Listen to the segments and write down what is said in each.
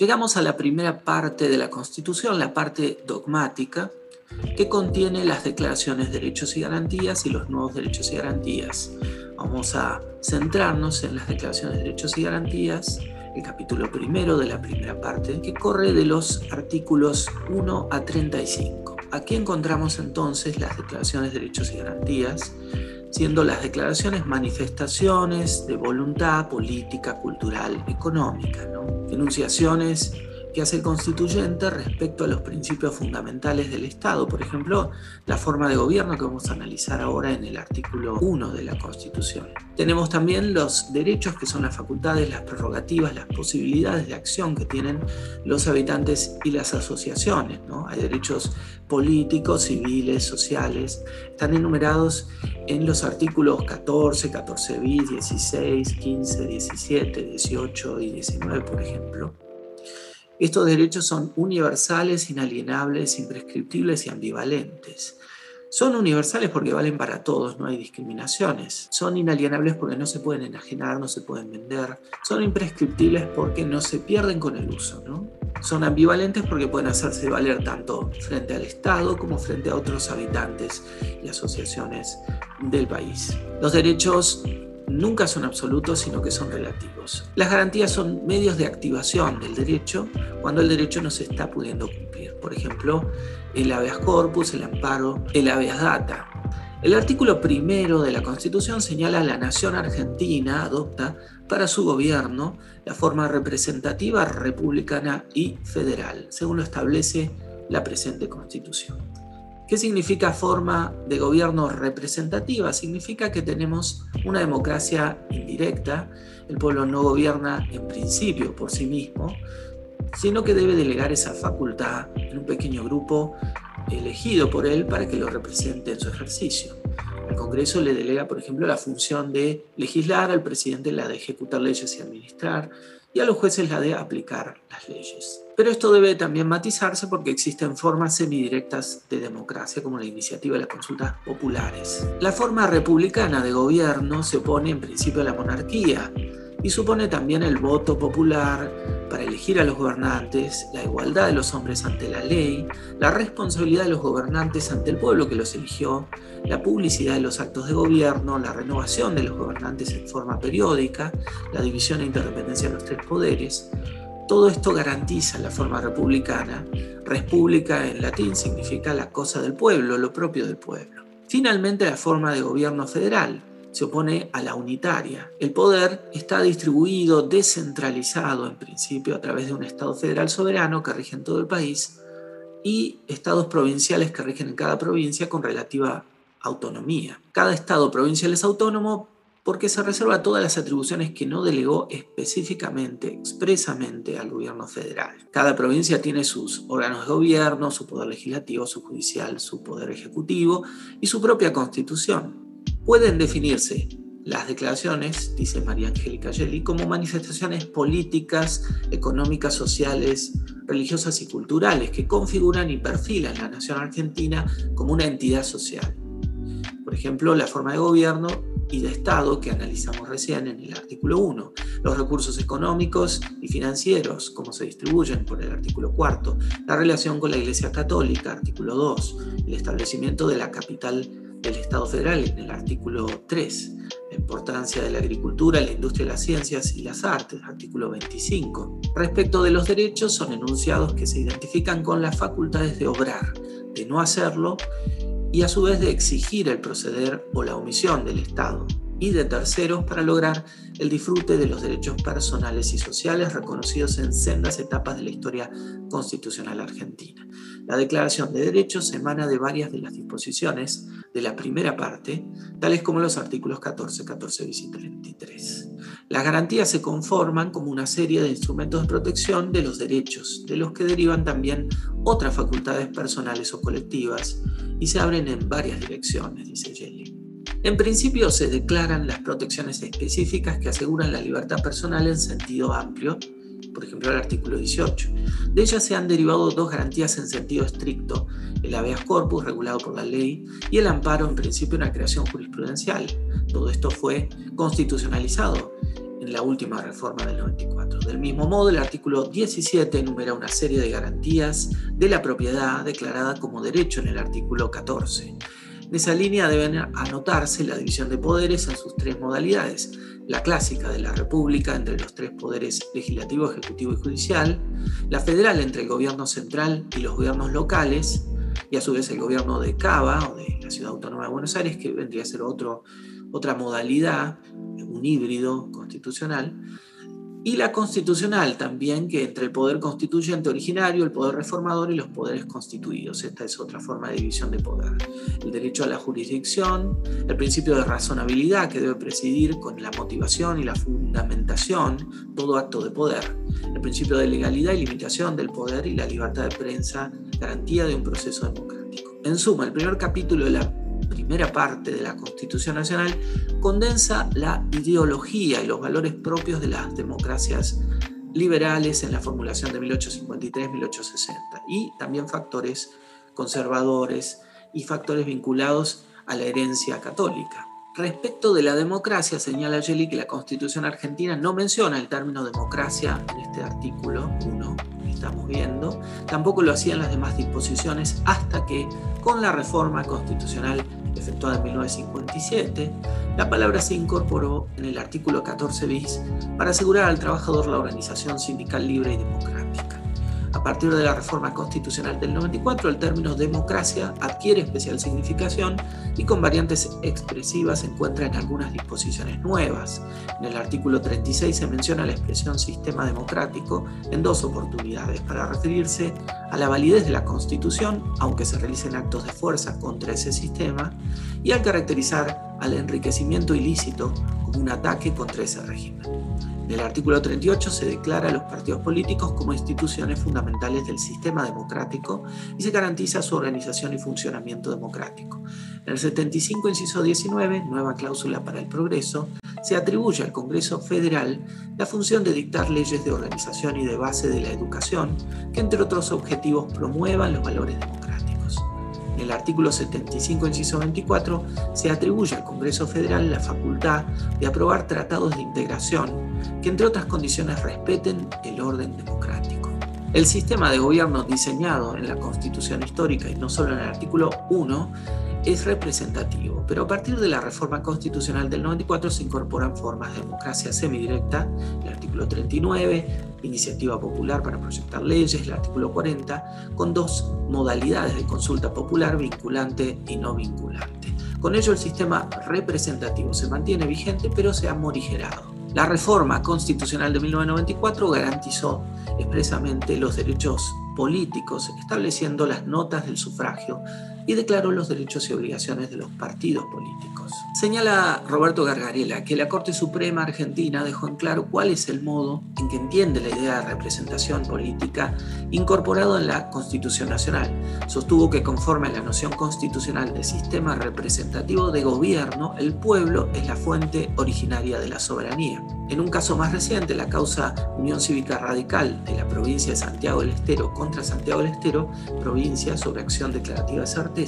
Llegamos a la primera parte de la Constitución, la parte dogmática, que contiene las declaraciones de derechos y garantías y los nuevos derechos y garantías. Vamos a centrarnos en las declaraciones de derechos y garantías, el capítulo primero de la primera parte, que corre de los artículos 1 a 35. Aquí encontramos entonces las declaraciones de derechos y garantías, siendo las declaraciones manifestaciones de voluntad política, cultural, económica, enunciaciones que hace el constituyente respecto a los principios fundamentales del Estado. Por ejemplo, la forma de gobierno que vamos a analizar ahora en el artículo 1 de la Constitución. Tenemos también los derechos que son las facultades, las prerrogativas, las posibilidades de acción que tienen los habitantes y las asociaciones. ¿no? Hay derechos políticos, civiles, sociales. Están enumerados en los artículos 14, 14 bis, 16, 15, 17, 18 y 19, por ejemplo. Estos derechos son universales, inalienables, imprescriptibles y ambivalentes. Son universales porque valen para todos, no hay discriminaciones. Son inalienables porque no se pueden enajenar, no se pueden vender. Son imprescriptibles porque no se pierden con el uso. Son ambivalentes porque pueden hacerse valer tanto frente al Estado como frente a otros habitantes y asociaciones del país. Los derechos nunca son absolutos, sino que son relativos. Las garantías son medios de activación del derecho cuando el derecho no se está pudiendo cumplir. Por ejemplo, el habeas corpus, el amparo, el habeas data. El artículo primero de la Constitución señala a la nación argentina adopta para su gobierno la forma representativa, republicana y federal, según lo establece la presente Constitución. ¿Qué significa forma de gobierno representativa? Significa que tenemos una democracia indirecta, el pueblo no gobierna en principio por sí mismo, sino que debe delegar esa facultad en un pequeño grupo elegido por él para que lo represente en su ejercicio. El Congreso le delega, por ejemplo, la función de legislar, al presidente la de ejecutar leyes y administrar, y a los jueces la de aplicar las leyes. Pero esto debe también matizarse porque existen formas semidirectas de democracia, como la iniciativa de las consultas populares. La forma republicana de gobierno se opone en principio a la monarquía y supone también el voto popular para elegir a los gobernantes, la igualdad de los hombres ante la ley, la responsabilidad de los gobernantes ante el pueblo que los eligió, la publicidad de los actos de gobierno, la renovación de los gobernantes en forma periódica, la división e interdependencia de los tres poderes. Todo esto garantiza la forma republicana. República en latín significa la cosa del pueblo, lo propio del pueblo. Finalmente, la forma de gobierno federal, se opone a la unitaria. El poder está distribuido, descentralizado en principio a través de un Estado federal soberano que rige en todo el país y estados provinciales que rigen en cada provincia con relativa autonomía. Cada estado provincial es autónomo porque se reserva todas las atribuciones que no delegó específicamente, expresamente al gobierno federal. Cada provincia tiene sus órganos de gobierno, su poder legislativo, su judicial, su poder ejecutivo y su propia constitución pueden definirse las declaraciones, dice María Angélica Gelli, como manifestaciones políticas, económicas, sociales, religiosas y culturales que configuran y perfilan la nación argentina como una entidad social. Por ejemplo, la forma de gobierno y de Estado que analizamos recién en el artículo 1, los recursos económicos y financieros, cómo se distribuyen por el artículo 4, la relación con la Iglesia Católica, artículo 2, el establecimiento de la capital del Estado federal en el artículo 3, la importancia de la agricultura, la industria las ciencias y las artes, artículo 25. Respecto de los derechos, son enunciados que se identifican con las facultades de obrar, de no hacerlo y a su vez de exigir el proceder o la omisión del Estado y de terceros para lograr el disfrute de los derechos personales y sociales reconocidos en sendas etapas de la historia constitucional argentina. La Declaración de Derechos emana de varias de las disposiciones de la primera parte, tales como los artículos 14, 14 y 33. Las garantías se conforman como una serie de instrumentos de protección de los derechos, de los que derivan también otras facultades personales o colectivas, y se abren en varias direcciones, dice Jelly. En principio se declaran las protecciones específicas que aseguran la libertad personal en sentido amplio, por ejemplo el artículo 18. De ellas se han derivado dos garantías en sentido estricto, el habeas corpus regulado por la ley y el amparo en principio una creación jurisprudencial. Todo esto fue constitucionalizado en la última reforma del 94. Del mismo modo, el artículo 17 enumera una serie de garantías de la propiedad declarada como derecho en el artículo 14. En esa línea deben anotarse la división de poderes en sus tres modalidades. La clásica de la República entre los tres poderes legislativo, ejecutivo y judicial. La federal entre el gobierno central y los gobiernos locales. Y a su vez el gobierno de Cava o de la Ciudad Autónoma de Buenos Aires, que vendría a ser otro, otra modalidad, un híbrido constitucional y la constitucional también, que entre el poder constituyente originario, el poder reformador y los poderes constituidos. Esta es otra forma de división de poder. El derecho a la jurisdicción, el principio de razonabilidad que debe presidir con la motivación y la fundamentación todo acto de poder. El principio de legalidad y limitación del poder y la libertad de prensa, garantía de un proceso democrático. En suma, el primer capítulo de la primera parte de la Constitución Nacional, condensa la ideología y los valores propios de las democracias liberales en la formulación de 1853-1860 y también factores conservadores y factores vinculados a la herencia católica. Respecto de la democracia, señala Gelli que la Constitución argentina no menciona el término democracia en este artículo 1 estamos viendo, tampoco lo hacían las demás disposiciones hasta que con la reforma constitucional efectuada en 1957, la palabra se incorporó en el artículo 14 bis para asegurar al trabajador la organización sindical libre y democrática. A partir de la reforma constitucional del 94, el término democracia adquiere especial significación y con variantes expresivas se encuentra en algunas disposiciones nuevas. En el artículo 36 se menciona la expresión sistema democrático en dos oportunidades para referirse a la validez de la Constitución, aunque se realicen actos de fuerza contra ese sistema, y al caracterizar al enriquecimiento ilícito un ataque contra ese régimen. En el artículo 38 se declara a los partidos políticos como instituciones fundamentales del sistema democrático y se garantiza su organización y funcionamiento democrático. En el 75, inciso 19, nueva cláusula para el progreso, se atribuye al Congreso Federal la función de dictar leyes de organización y de base de la educación que, entre otros objetivos, promuevan los valores democráticos el artículo 75, inciso 24, se atribuye al Congreso Federal la facultad de aprobar tratados de integración que, entre otras condiciones, respeten el orden democrático. El sistema de gobierno diseñado en la Constitución histórica y no solo en el artículo 1 es representativo, pero a partir de la reforma constitucional del 94 se incorporan formas de democracia semidirecta, el artículo 39, iniciativa popular para proyectar leyes, el artículo 40, con dos modalidades de consulta popular, vinculante y no vinculante. Con ello el sistema representativo se mantiene vigente, pero se ha morigerado. La reforma constitucional de 1994 garantizó expresamente los derechos políticos, estableciendo las notas del sufragio y declaró los derechos y obligaciones de los partidos políticos. Señala Roberto Gargarela que la Corte Suprema Argentina dejó en claro cuál es el modo en que entiende la idea de representación política incorporado en la Constitución Nacional. Sostuvo que conforme a la noción constitucional de sistema representativo de gobierno, el pueblo es la fuente originaria de la soberanía. En un caso más reciente, la causa Unión Cívica Radical de la provincia de Santiago del Estero contra Santiago del Estero, provincia sobre acción declarativa de certeza,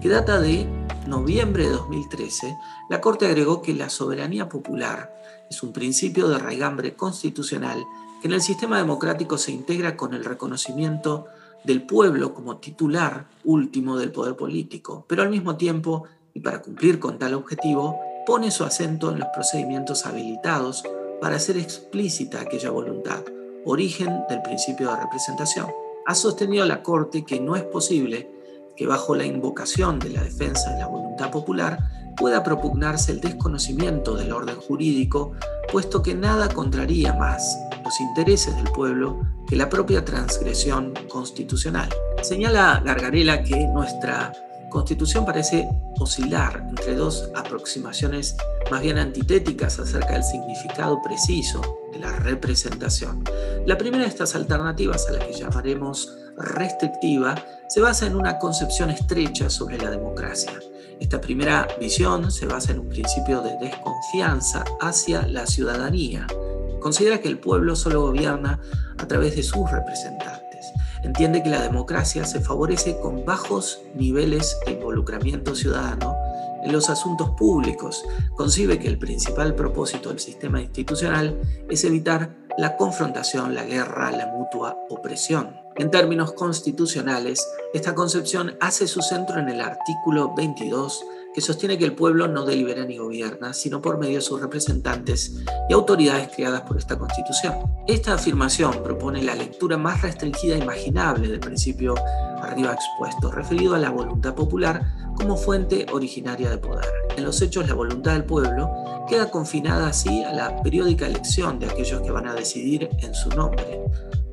que data de noviembre de 2013, la Corte agregó que la soberanía popular es un principio de raigambre constitucional que en el sistema democrático se integra con el reconocimiento del pueblo como titular último del poder político, pero al mismo tiempo, y para cumplir con tal objetivo, pone su acento en los procedimientos habilitados para hacer explícita aquella voluntad, origen del principio de representación. Ha sostenido la Corte que no es posible que bajo la invocación de la defensa de la voluntad popular pueda propugnarse el desconocimiento del orden jurídico, puesto que nada contraría más los intereses del pueblo que la propia transgresión constitucional. Señala Gargarela que nuestra Constitución parece oscilar entre dos aproximaciones más bien antitéticas acerca del significado preciso de la representación. La primera de estas alternativas, a la que llamaremos restrictiva, se basa en una concepción estrecha sobre la democracia. Esta primera visión se basa en un principio de desconfianza hacia la ciudadanía. Considera que el pueblo solo gobierna a través de sus representantes entiende que la democracia se favorece con bajos niveles de involucramiento ciudadano en los asuntos públicos, concibe que el principal propósito del sistema institucional es evitar la confrontación, la guerra, la mutua opresión. En términos constitucionales, esta concepción hace su centro en el artículo 22 que sostiene que el pueblo no delibera ni gobierna, sino por medio de sus representantes y autoridades creadas por esta Constitución. Esta afirmación propone la lectura más restringida imaginable del principio arriba expuesto, referido a la voluntad popular como fuente originaria de poder. En los hechos, la voluntad del pueblo queda confinada así a la periódica elección de aquellos que van a decidir en su nombre.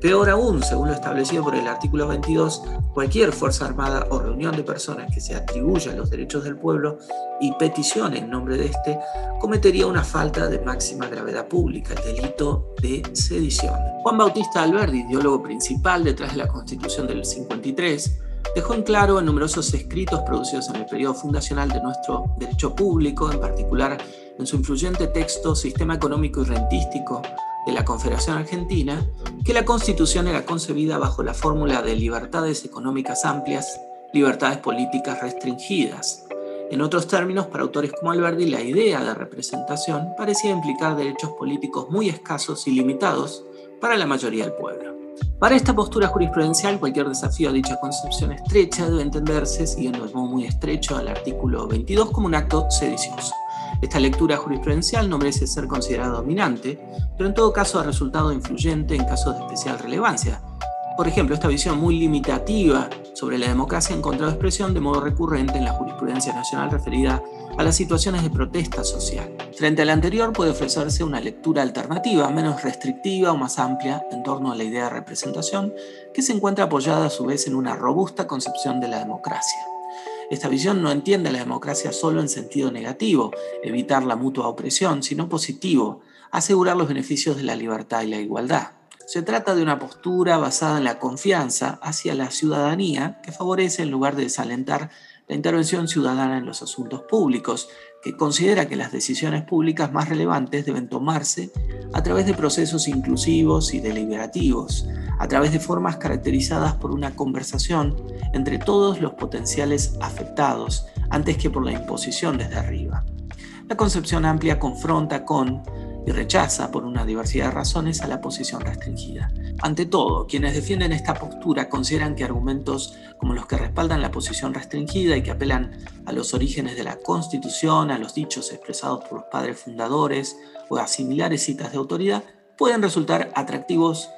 Peor aún, según lo establecido por el artículo 22, cualquier fuerza armada o reunión de personas que se atribuya los derechos del pueblo y peticione en nombre de éste cometería una falta de máxima gravedad pública, el delito de sedición. Juan Bautista Alberdi, ideólogo principal detrás de la Constitución del 53, dejó en claro en numerosos escritos producidos en el periodo fundacional de nuestro derecho público, en particular en su influyente texto Sistema Económico y Rentístico, de la Confederación Argentina que la Constitución era concebida bajo la fórmula de libertades económicas amplias, libertades políticas restringidas. En otros términos, para autores como Alberti, la idea de representación parecía implicar derechos políticos muy escasos y limitados para la mayoría del pueblo. Para esta postura jurisprudencial, cualquier desafío a dicha concepción estrecha debe entenderse, siguiendo el modo muy estrecho al artículo 22, como un acto sedicioso. Esta lectura jurisprudencial no merece ser considerada dominante, pero en todo caso ha resultado influyente en casos de especial relevancia. Por ejemplo, esta visión muy limitativa sobre la democracia ha encontrado expresión de modo recurrente en la jurisprudencia nacional referida a las situaciones de protesta social. Frente a la anterior puede ofrecerse una lectura alternativa, menos restrictiva o más amplia en torno a la idea de representación, que se encuentra apoyada a su vez en una robusta concepción de la democracia. Esta visión no entiende la democracia solo en sentido negativo, evitar la mutua opresión, sino positivo, asegurar los beneficios de la libertad y la igualdad. Se trata de una postura basada en la confianza hacia la ciudadanía que favorece en lugar de desalentar la intervención ciudadana en los asuntos públicos, que considera que las decisiones públicas más relevantes deben tomarse a través de procesos inclusivos y deliberativos, a través de formas caracterizadas por una conversación entre todos los potenciales afectados, antes que por la imposición desde arriba. La concepción amplia confronta con y rechaza por una diversidad de razones a la posición restringida. Ante todo, quienes defienden esta postura consideran que argumentos como los que respaldan la posición restringida y que apelan a los orígenes de la Constitución, a los dichos expresados por los padres fundadores o a similares citas de autoridad, pueden resultar atractivos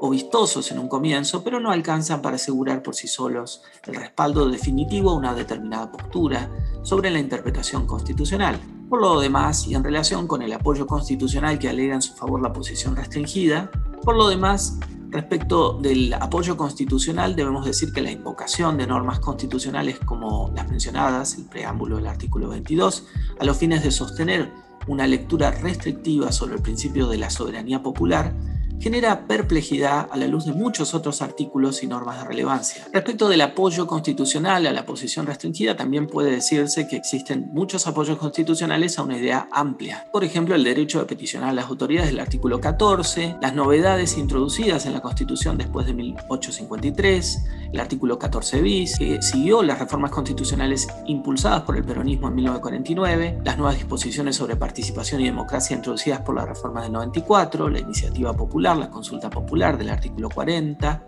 o vistosos en un comienzo, pero no alcanzan para asegurar por sí solos el respaldo definitivo a una determinada postura sobre la interpretación constitucional. Por lo demás, y en relación con el apoyo constitucional que alega en su favor la posición restringida, por lo demás, respecto del apoyo constitucional, debemos decir que la invocación de normas constitucionales como las mencionadas, el preámbulo del artículo 22, a los fines de sostener una lectura restrictiva sobre el principio de la soberanía popular, genera perplejidad a la luz de muchos otros artículos y normas de relevancia. Respecto del apoyo constitucional a la posición restringida, también puede decirse que existen muchos apoyos constitucionales a una idea amplia. Por ejemplo, el derecho de peticionar a las autoridades del artículo 14, las novedades introducidas en la Constitución después de 1853, el artículo 14 bis, que siguió las reformas constitucionales impulsadas por el peronismo en 1949, las nuevas disposiciones sobre participación y democracia introducidas por la reforma del 94, la iniciativa popular, la consulta popular del artículo 40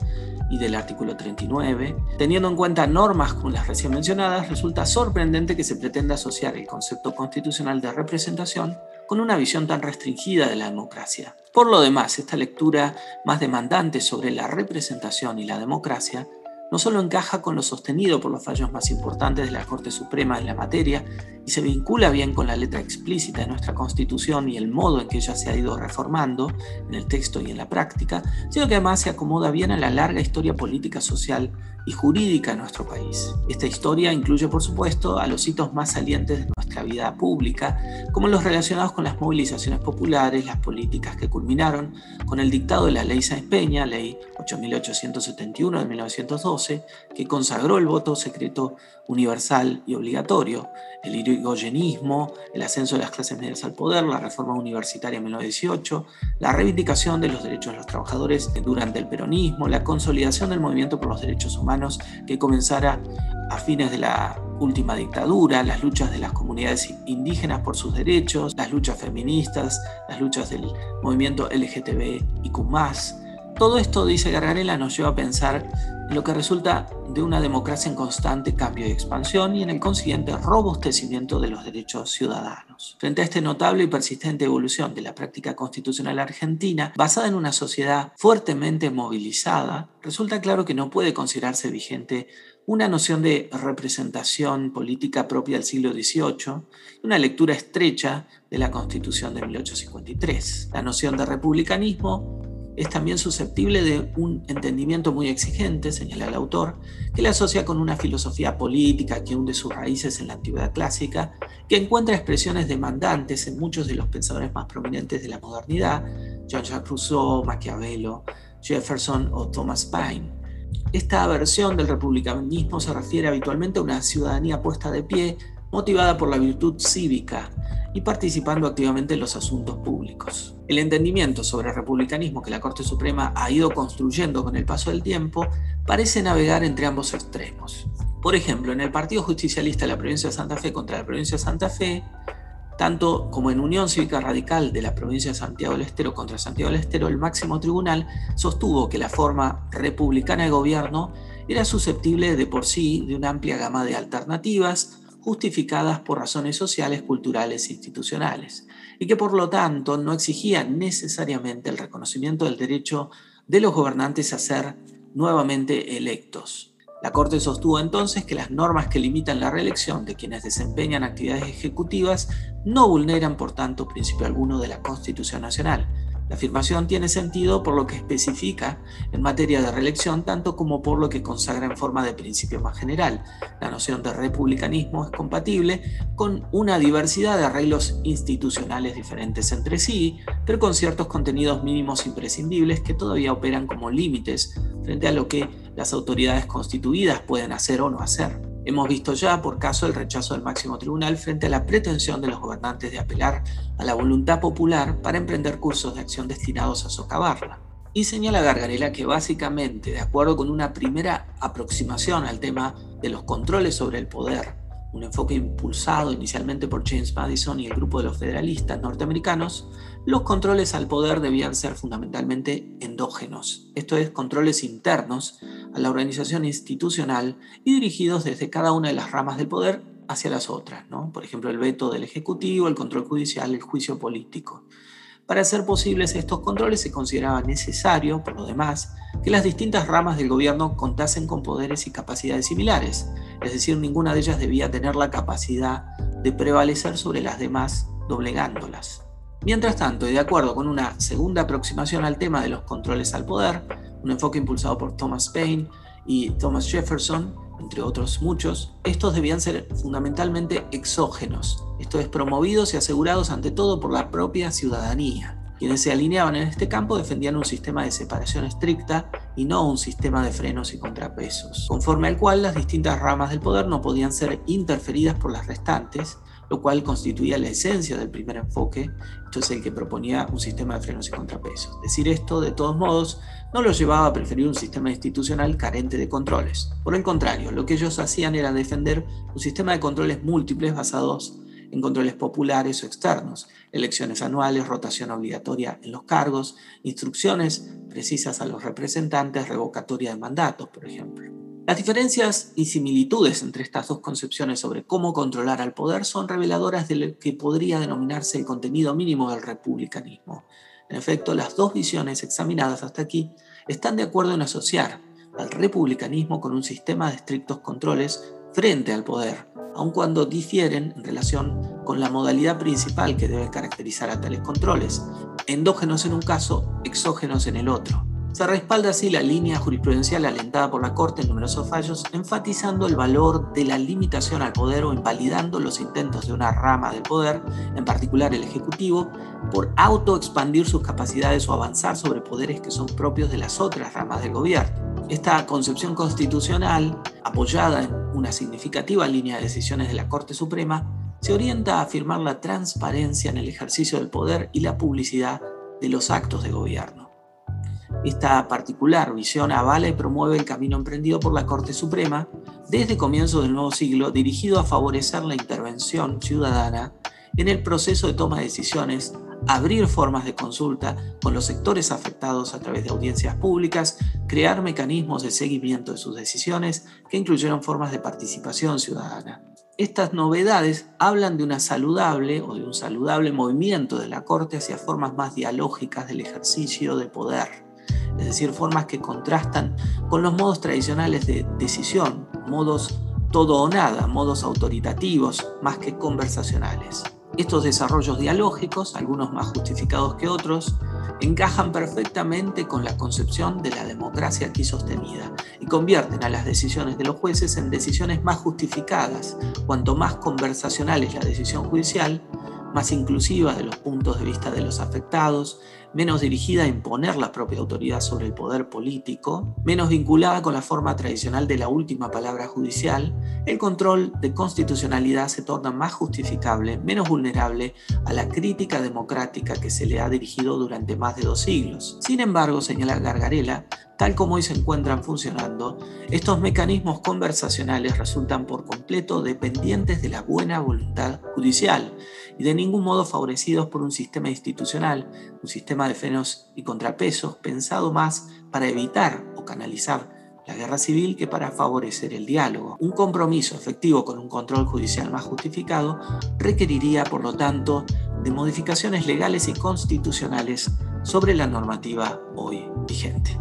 y del artículo 39. Teniendo en cuenta normas como las recién mencionadas, resulta sorprendente que se pretenda asociar el concepto constitucional de representación con una visión tan restringida de la democracia. Por lo demás, esta lectura más demandante sobre la representación y la democracia no solo encaja con lo sostenido por los fallos más importantes de la Corte Suprema en la materia y se vincula bien con la letra explícita de nuestra Constitución y el modo en que ella se ha ido reformando en el texto y en la práctica, sino que además se acomoda bien a la larga historia política, social y jurídica de nuestro país. Esta historia incluye, por supuesto, a los hitos más salientes de nuestra vida pública, como los relacionados con las movilizaciones populares, las políticas que culminaron con el dictado de la Ley Sáenz Peña, Ley 8871 de 1912, que consagró el voto secreto universal y obligatorio, el irigoyenismo, el ascenso de las clases medias al poder, la reforma universitaria en 1918, la reivindicación de los derechos de los trabajadores durante el peronismo, la consolidación del movimiento por los derechos humanos que comenzara a fines de la última dictadura, las luchas de las comunidades indígenas por sus derechos, las luchas feministas, las luchas del movimiento LGTB y. Todo esto, dice Gargarela, nos lleva a pensar en lo que resulta de una democracia en constante cambio y expansión y en el consiguiente robustecimiento de los derechos ciudadanos. Frente a esta notable y persistente evolución de la práctica constitucional argentina, basada en una sociedad fuertemente movilizada, resulta claro que no puede considerarse vigente una noción de representación política propia del siglo XVIII una lectura estrecha de la Constitución de 1853. La noción de republicanismo es también susceptible de un entendimiento muy exigente, señala el autor, que la asocia con una filosofía política que hunde sus raíces en la antigüedad clásica, que encuentra expresiones demandantes en muchos de los pensadores más prominentes de la modernidad, Jean-Jacques Rousseau, Maquiavelo, Jefferson o Thomas Paine. Esta versión del republicanismo se refiere habitualmente a una ciudadanía puesta de pie, motivada por la virtud cívica y participando activamente en los asuntos públicos. El entendimiento sobre el republicanismo que la Corte Suprema ha ido construyendo con el paso del tiempo parece navegar entre ambos extremos. Por ejemplo, en el Partido Justicialista de la provincia de Santa Fe contra la provincia de Santa Fe, tanto como en Unión Cívica Radical de la provincia de Santiago del Estero contra Santiago del Estero, el máximo tribunal sostuvo que la forma republicana de gobierno era susceptible de por sí de una amplia gama de alternativas justificadas por razones sociales, culturales e institucionales, y que por lo tanto no exigía necesariamente el reconocimiento del derecho de los gobernantes a ser nuevamente electos. La Corte sostuvo entonces que las normas que limitan la reelección de quienes desempeñan actividades ejecutivas no vulneran, por tanto, principio alguno de la Constitución Nacional. La afirmación tiene sentido por lo que especifica en materia de reelección, tanto como por lo que consagra en forma de principio más general. La noción de republicanismo es compatible con una diversidad de arreglos institucionales diferentes entre sí, pero con ciertos contenidos mínimos imprescindibles que todavía operan como límites frente a lo que las autoridades constituidas pueden hacer o no hacer. Hemos visto ya, por caso, el rechazo del máximo tribunal frente a la pretensión de los gobernantes de apelar a la voluntad popular para emprender cursos de acción destinados a socavarla. Y señala Gargarela que básicamente, de acuerdo con una primera aproximación al tema de los controles sobre el poder, un enfoque impulsado inicialmente por James Madison y el grupo de los federalistas norteamericanos, los controles al poder debían ser fundamentalmente endógenos, esto es, controles internos a la organización institucional y dirigidos desde cada una de las ramas del poder hacia las otras, ¿no? por ejemplo el veto del Ejecutivo, el control judicial, el juicio político. Para hacer posibles estos controles se consideraba necesario, por lo demás, que las distintas ramas del gobierno contasen con poderes y capacidades similares, es decir, ninguna de ellas debía tener la capacidad de prevalecer sobre las demás doblegándolas. Mientras tanto, y de acuerdo con una segunda aproximación al tema de los controles al poder, un enfoque impulsado por Thomas Paine y Thomas Jefferson, entre otros muchos, estos debían ser fundamentalmente exógenos, esto es, promovidos y asegurados ante todo por la propia ciudadanía. Quienes se alineaban en este campo defendían un sistema de separación estricta y no un sistema de frenos y contrapesos, conforme al cual las distintas ramas del poder no podían ser interferidas por las restantes, lo cual constituía la esencia del primer enfoque, esto es el que proponía un sistema de frenos y contrapesos. Decir esto, de todos modos, no los llevaba a preferir un sistema institucional carente de controles. Por el contrario, lo que ellos hacían era defender un sistema de controles múltiples basados en controles populares o externos, elecciones anuales, rotación obligatoria en los cargos, instrucciones precisas a los representantes, revocatoria de mandatos, por ejemplo. Las diferencias y similitudes entre estas dos concepciones sobre cómo controlar al poder son reveladoras de lo que podría denominarse el contenido mínimo del republicanismo. En efecto, las dos visiones examinadas hasta aquí están de acuerdo en asociar al republicanismo con un sistema de estrictos controles frente al poder, aun cuando difieren en relación con la modalidad principal que debe caracterizar a tales controles, endógenos en un caso, exógenos en el otro. Se respalda así la línea jurisprudencial alentada por la Corte en numerosos fallos, enfatizando el valor de la limitación al poder o invalidando los intentos de una rama del poder, en particular el Ejecutivo, por autoexpandir sus capacidades o avanzar sobre poderes que son propios de las otras ramas del gobierno. Esta concepción constitucional, apoyada en una significativa línea de decisiones de la Corte Suprema, se orienta a afirmar la transparencia en el ejercicio del poder y la publicidad de los actos de gobierno. Esta particular visión avala y promueve el camino emprendido por la Corte Suprema, desde comienzos del nuevo siglo dirigido a favorecer la intervención ciudadana en el proceso de toma de decisiones, abrir formas de consulta con los sectores afectados a través de audiencias públicas, crear mecanismos de seguimiento de sus decisiones que incluyeron formas de participación ciudadana. Estas novedades hablan de una saludable o de un saludable movimiento de la Corte hacia formas más dialógicas del ejercicio de poder, es decir, formas que contrastan con los modos tradicionales de decisión, modos todo o nada, modos autoritativos más que conversacionales. Estos desarrollos dialógicos, algunos más justificados que otros, encajan perfectamente con la concepción de la democracia aquí sostenida y convierten a las decisiones de los jueces en decisiones más justificadas. Cuanto más conversacional es la decisión judicial, más inclusiva de los puntos de vista de los afectados, menos dirigida a imponer la propia autoridad sobre el poder político, menos vinculada con la forma tradicional de la última palabra judicial, el control de constitucionalidad se torna más justificable, menos vulnerable a la crítica democrática que se le ha dirigido durante más de dos siglos. Sin embargo, señala Gargarela, tal como hoy se encuentran funcionando, estos mecanismos conversacionales resultan por completo dependientes de la buena voluntad judicial y de ningún modo favorecidos por un sistema institucional, un de frenos y contrapesos pensado más para evitar o canalizar la guerra civil que para favorecer el diálogo. Un compromiso efectivo con un control judicial más justificado requeriría, por lo tanto, de modificaciones legales y constitucionales sobre la normativa hoy vigente.